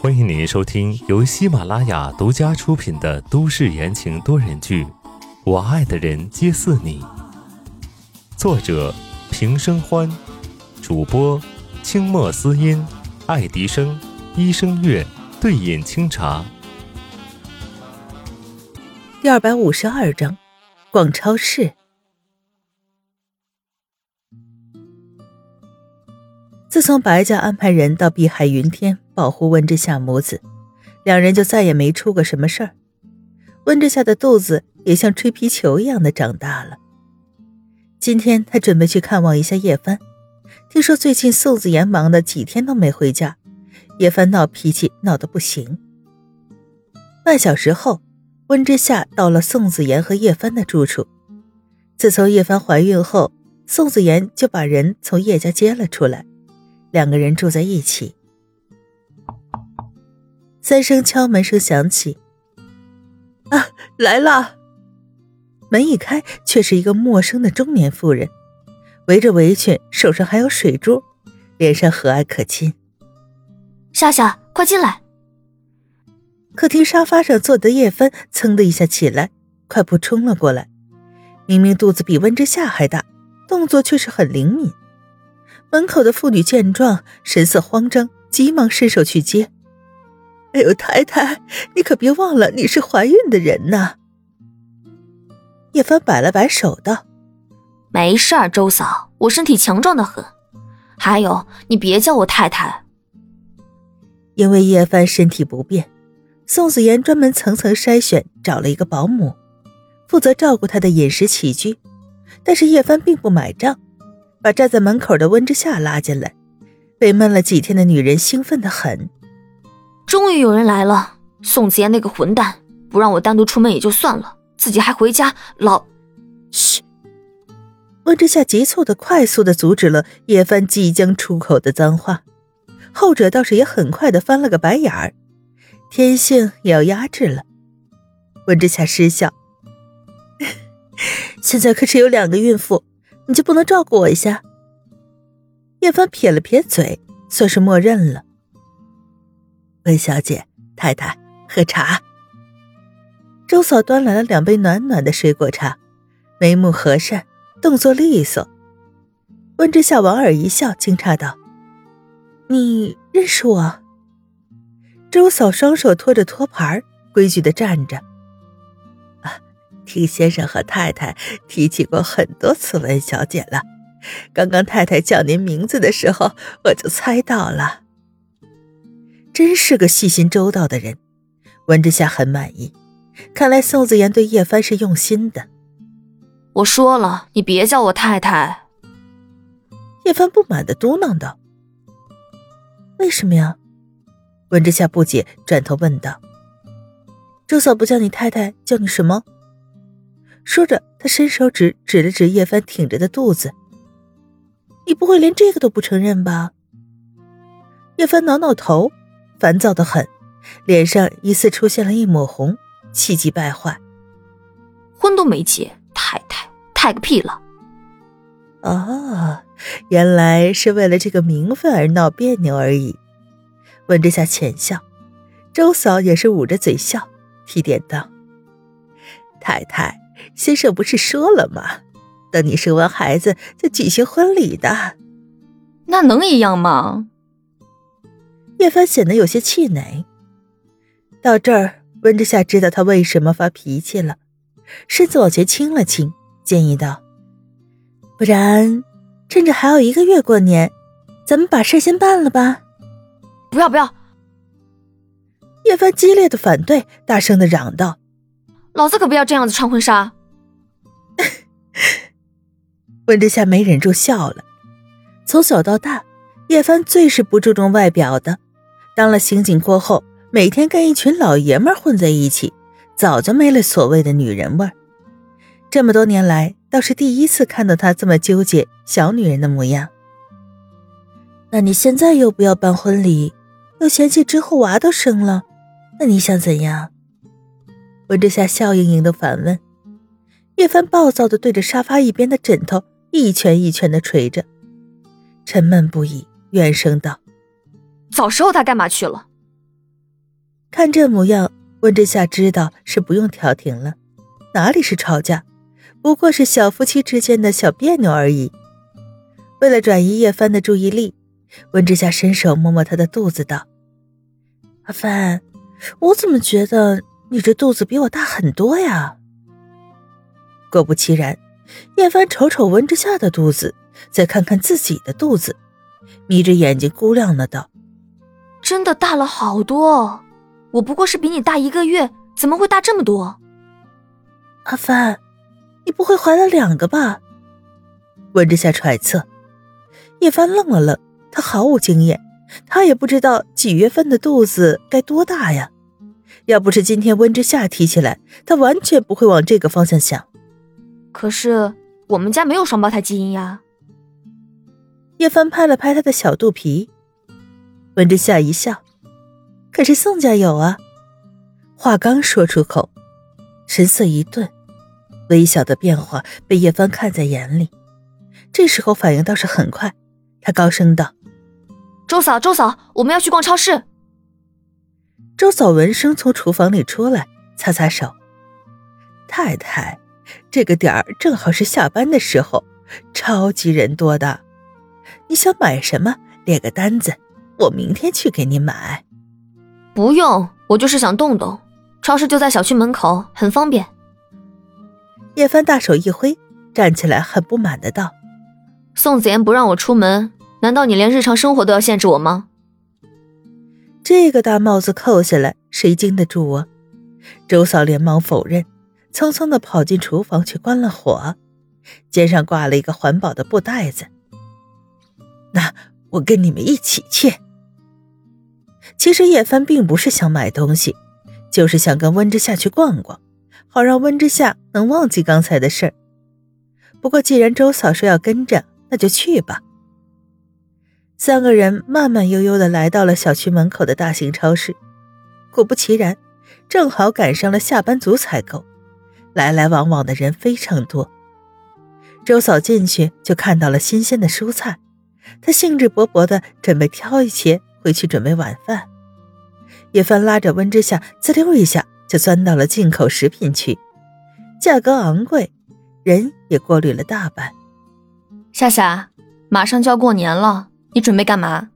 欢迎您收听由喜马拉雅独家出品的都市言情多人剧《我爱的人皆似你》，作者平生欢，主播清墨思音、爱迪生、一生月、对饮清茶。第二百五十二章，逛超市。自从白家安排人到碧海云天保护温之夏母子，两人就再也没出过什么事儿。温之夏的肚子也像吹皮球一样的长大了。今天他准备去看望一下叶帆，听说最近宋子言忙的几天都没回家，叶帆闹脾气闹得不行。半小时后，温之夏到了宋子言和叶帆的住处。自从叶帆怀孕后，宋子言就把人从叶家接了出来。两个人住在一起。三声敲门声响起，啊，来了！门一开，却是一个陌生的中年妇人，围着围裙，手上还有水珠，脸上和蔼可亲。夏夏，快进来！客厅沙发上坐的叶帆噌的一下起来，快步冲了过来。明明肚子比温之夏还大，动作却是很灵敏。门口的妇女见状，神色慌张，急忙伸手去接。“哎呦，太太，你可别忘了，你是怀孕的人呐。”叶帆摆了摆手道：“没事儿，周嫂，我身体强壮的很。还有，你别叫我太太。”因为叶帆身体不便，宋子妍专门层层筛选，找了一个保姆，负责照顾她的饮食起居。但是叶帆并不买账。把站在门口的温之夏拉进来，被闷了几天的女人兴奋的很。终于有人来了，宋子言那个混蛋不让我单独出门也就算了，自己还回家老……嘘！温之夏急促的、快速的阻止了叶帆即将出口的脏话，后者倒是也很快的翻了个白眼儿，天性也要压制了。温之夏失笑，现在可是有两个孕妇。你就不能照顾我一下？叶帆撇了撇嘴，算是默认了。温小姐，太太，喝茶。周嫂端来了两杯暖暖的水果茶，眉目和善，动作利索。温之夏莞尔一笑，惊诧道：“你认识我？”周嫂双手托着托盘，规矩的站着。听先生和太太提起过很多次文小姐了，刚刚太太叫您名字的时候，我就猜到了。真是个细心周到的人，文之夏很满意。看来宋子言对叶帆是用心的。我说了，你别叫我太太。叶帆不满的嘟囔道：“为什么呀？”文之夏不解，转头问道：“周嫂不叫你太太，叫你什么？”说着，他伸手指指了指叶帆挺着的肚子。“你不会连这个都不承认吧？”叶帆挠挠头，烦躁的很，脸上疑似出现了一抹红，气急败坏。“婚都没结，太太，太个屁了！”哦，原来是为了这个名分而闹别扭而已。温之夏浅笑，周嫂也是捂着嘴笑，提点道：“太太。”先生不是说了吗？等你生完孩子再举行婚礼的。那能一样吗？叶帆显得有些气馁。到这儿，温之夏知道他为什么发脾气了，身子往前倾了倾，建议道：“不然，趁着还有一个月过年，咱们把事先办了吧？”不要不要！叶帆激烈的反对，大声的嚷道：“老子可不要这样子穿婚纱！”温之夏没忍住笑了。从小到大，叶帆最是不注重外表的。当了刑警过后，每天跟一群老爷们混在一起，早就没了所谓的女人味儿。这么多年来，倒是第一次看到他这么纠结小女人的模样。那你现在又不要办婚礼，又嫌弃之后娃都生了，那你想怎样？温之夏笑盈盈的反问。叶帆暴躁的对着沙发一边的枕头一拳一拳的捶着，沉闷不已，怨声道：“早时候他干嘛去了？看这模样，温之夏知道是不用调停了，哪里是吵架，不过是小夫妻之间的小别扭而已。为了转移叶帆的注意力，温之夏伸手摸摸他的肚子，道：“阿帆，我怎么觉得你这肚子比我大很多呀？”果不其然，叶帆瞅瞅温之夏的肚子，再看看自己的肚子，眯着眼睛估量了道：“真的大了好多。”我不过是比你大一个月，怎么会大这么多？阿帆，你不会怀了两个吧？温之夏揣测。叶帆愣了愣，他毫无经验，他也不知道几月份的肚子该多大呀。要不是今天温之夏提起来，他完全不会往这个方向想。可是我们家没有双胞胎基因呀。叶帆拍了拍他的小肚皮，温之夏一笑。可是宋家有啊！话刚说出口，神色一顿，微小的变化被叶帆看在眼里。这时候反应倒是很快，他高声道：“周嫂，周嫂，我们要去逛超市。”周嫂闻声从厨房里出来，擦擦手：“太太，这个点儿正好是下班的时候，超级人多的。你想买什么？列个单子，我明天去给你买。”不用，我就是想动动。超市就在小区门口，很方便。叶帆大手一挥，站起来，很不满的道：“宋子妍不让我出门，难道你连日常生活都要限制我吗？”这个大帽子扣下来，谁经得住啊？周嫂连忙否认，匆匆的跑进厨房去关了火，肩上挂了一个环保的布袋子。那我跟你们一起去。其实叶帆并不是想买东西，就是想跟温之夏去逛逛，好让温之夏能忘记刚才的事儿。不过既然周嫂说要跟着，那就去吧。三个人慢慢悠悠的来到了小区门口的大型超市，果不其然，正好赶上了下班族采购，来来往往的人非常多。周嫂进去就看到了新鲜的蔬菜，她兴致勃勃的准备挑一些。回去准备晚饭，叶帆拉着温之夏，滋溜一下就钻到了进口食品区，价格昂贵，人也过滤了大半。夏夏，马上就要过年了，你准备干嘛？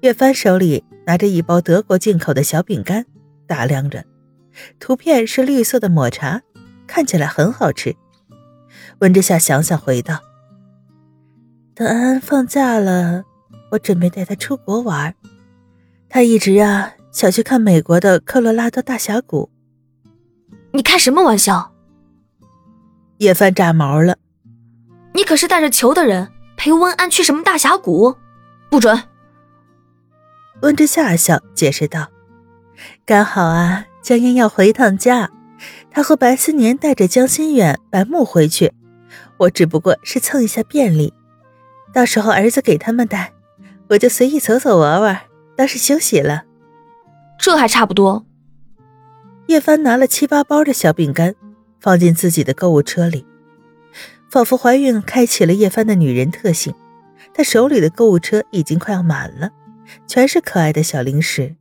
叶帆手里拿着一包德国进口的小饼干，打量着，图片是绿色的抹茶，看起来很好吃。温之夏想想回道：“等安安放假了。”我准备带他出国玩，他一直啊想去看美国的科罗拉多大峡谷。你开什么玩笑？叶帆炸毛了。你可是带着球的人，陪温安去什么大峡谷？不准！温之夏笑解释道：“刚好啊，江烟要回一趟家，他和白思年带着江心远、白木回去，我只不过是蹭一下便利，到时候儿子给他们带。”我就随意走走玩玩，当是休息了。这还差不多。叶帆拿了七八包的小饼干，放进自己的购物车里，仿佛怀孕开启了叶帆的女人特性。她手里的购物车已经快要满了，全是可爱的小零食。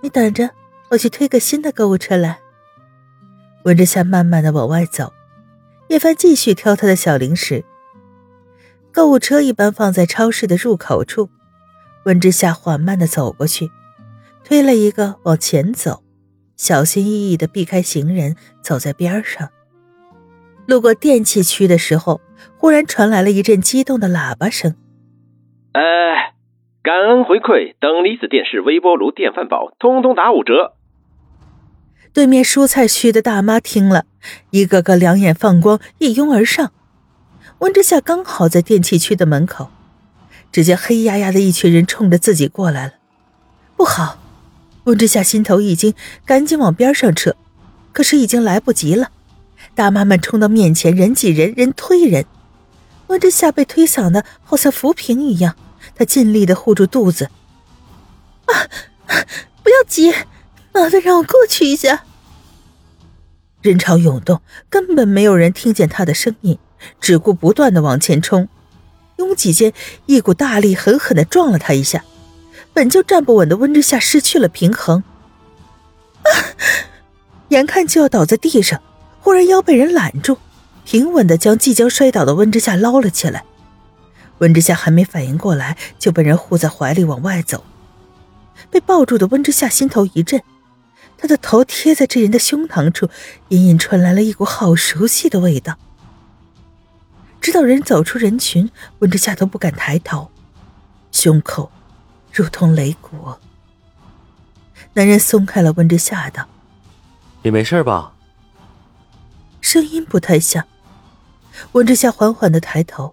你等着，我去推个新的购物车来。温之夏慢慢的往外走，叶帆继续挑他的小零食。购物车一般放在超市的入口处，温之夏缓慢地走过去，推了一个往前走，小心翼翼地避开行人，走在边上。路过电器区的时候，忽然传来了一阵激动的喇叭声：“哎，感恩回馈，等离子电视、微波炉、电饭煲，通通打五折。”对面蔬菜区的大妈听了，一个个两眼放光，一拥而上。温之夏刚好在电器区的门口，只见黑压压的一群人冲着自己过来了。不好！温之夏心头一惊，赶紧往边上撤，可是已经来不及了。大妈们冲到面前，人挤人，人推人。温之夏被推搡的好像浮萍一样，他尽力的护住肚子。啊！不要急，麻烦让我过去一下。人潮涌动，根本没有人听见他的声音。只顾不断的往前冲，拥挤间一股大力狠狠的撞了他一下，本就站不稳的温之夏失去了平衡，啊！眼看就要倒在地上，忽然腰被人揽住，平稳的将即将摔倒的温之夏捞了起来。温之夏还没反应过来，就被人护在怀里往外走。被抱住的温之夏心头一震，他的头贴在这人的胸膛处，隐隐传来了一股好熟悉的味道。直到人走出人群，温之夏都不敢抬头，胸口如同擂鼓。男人松开了温之夏，道：“你没事吧？”声音不太像。温之夏缓缓的抬头。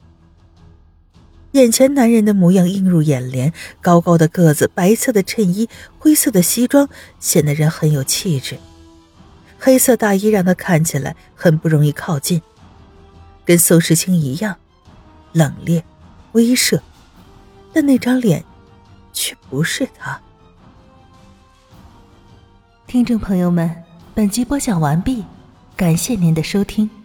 眼前男人的模样映入眼帘，高高的个子，白色的衬衣，灰色的西装，显得人很有气质。黑色大衣让他看起来很不容易靠近，跟宋时清一样，冷冽、威慑，但那张脸，却不是他。听众朋友们，本集播讲完毕，感谢您的收听。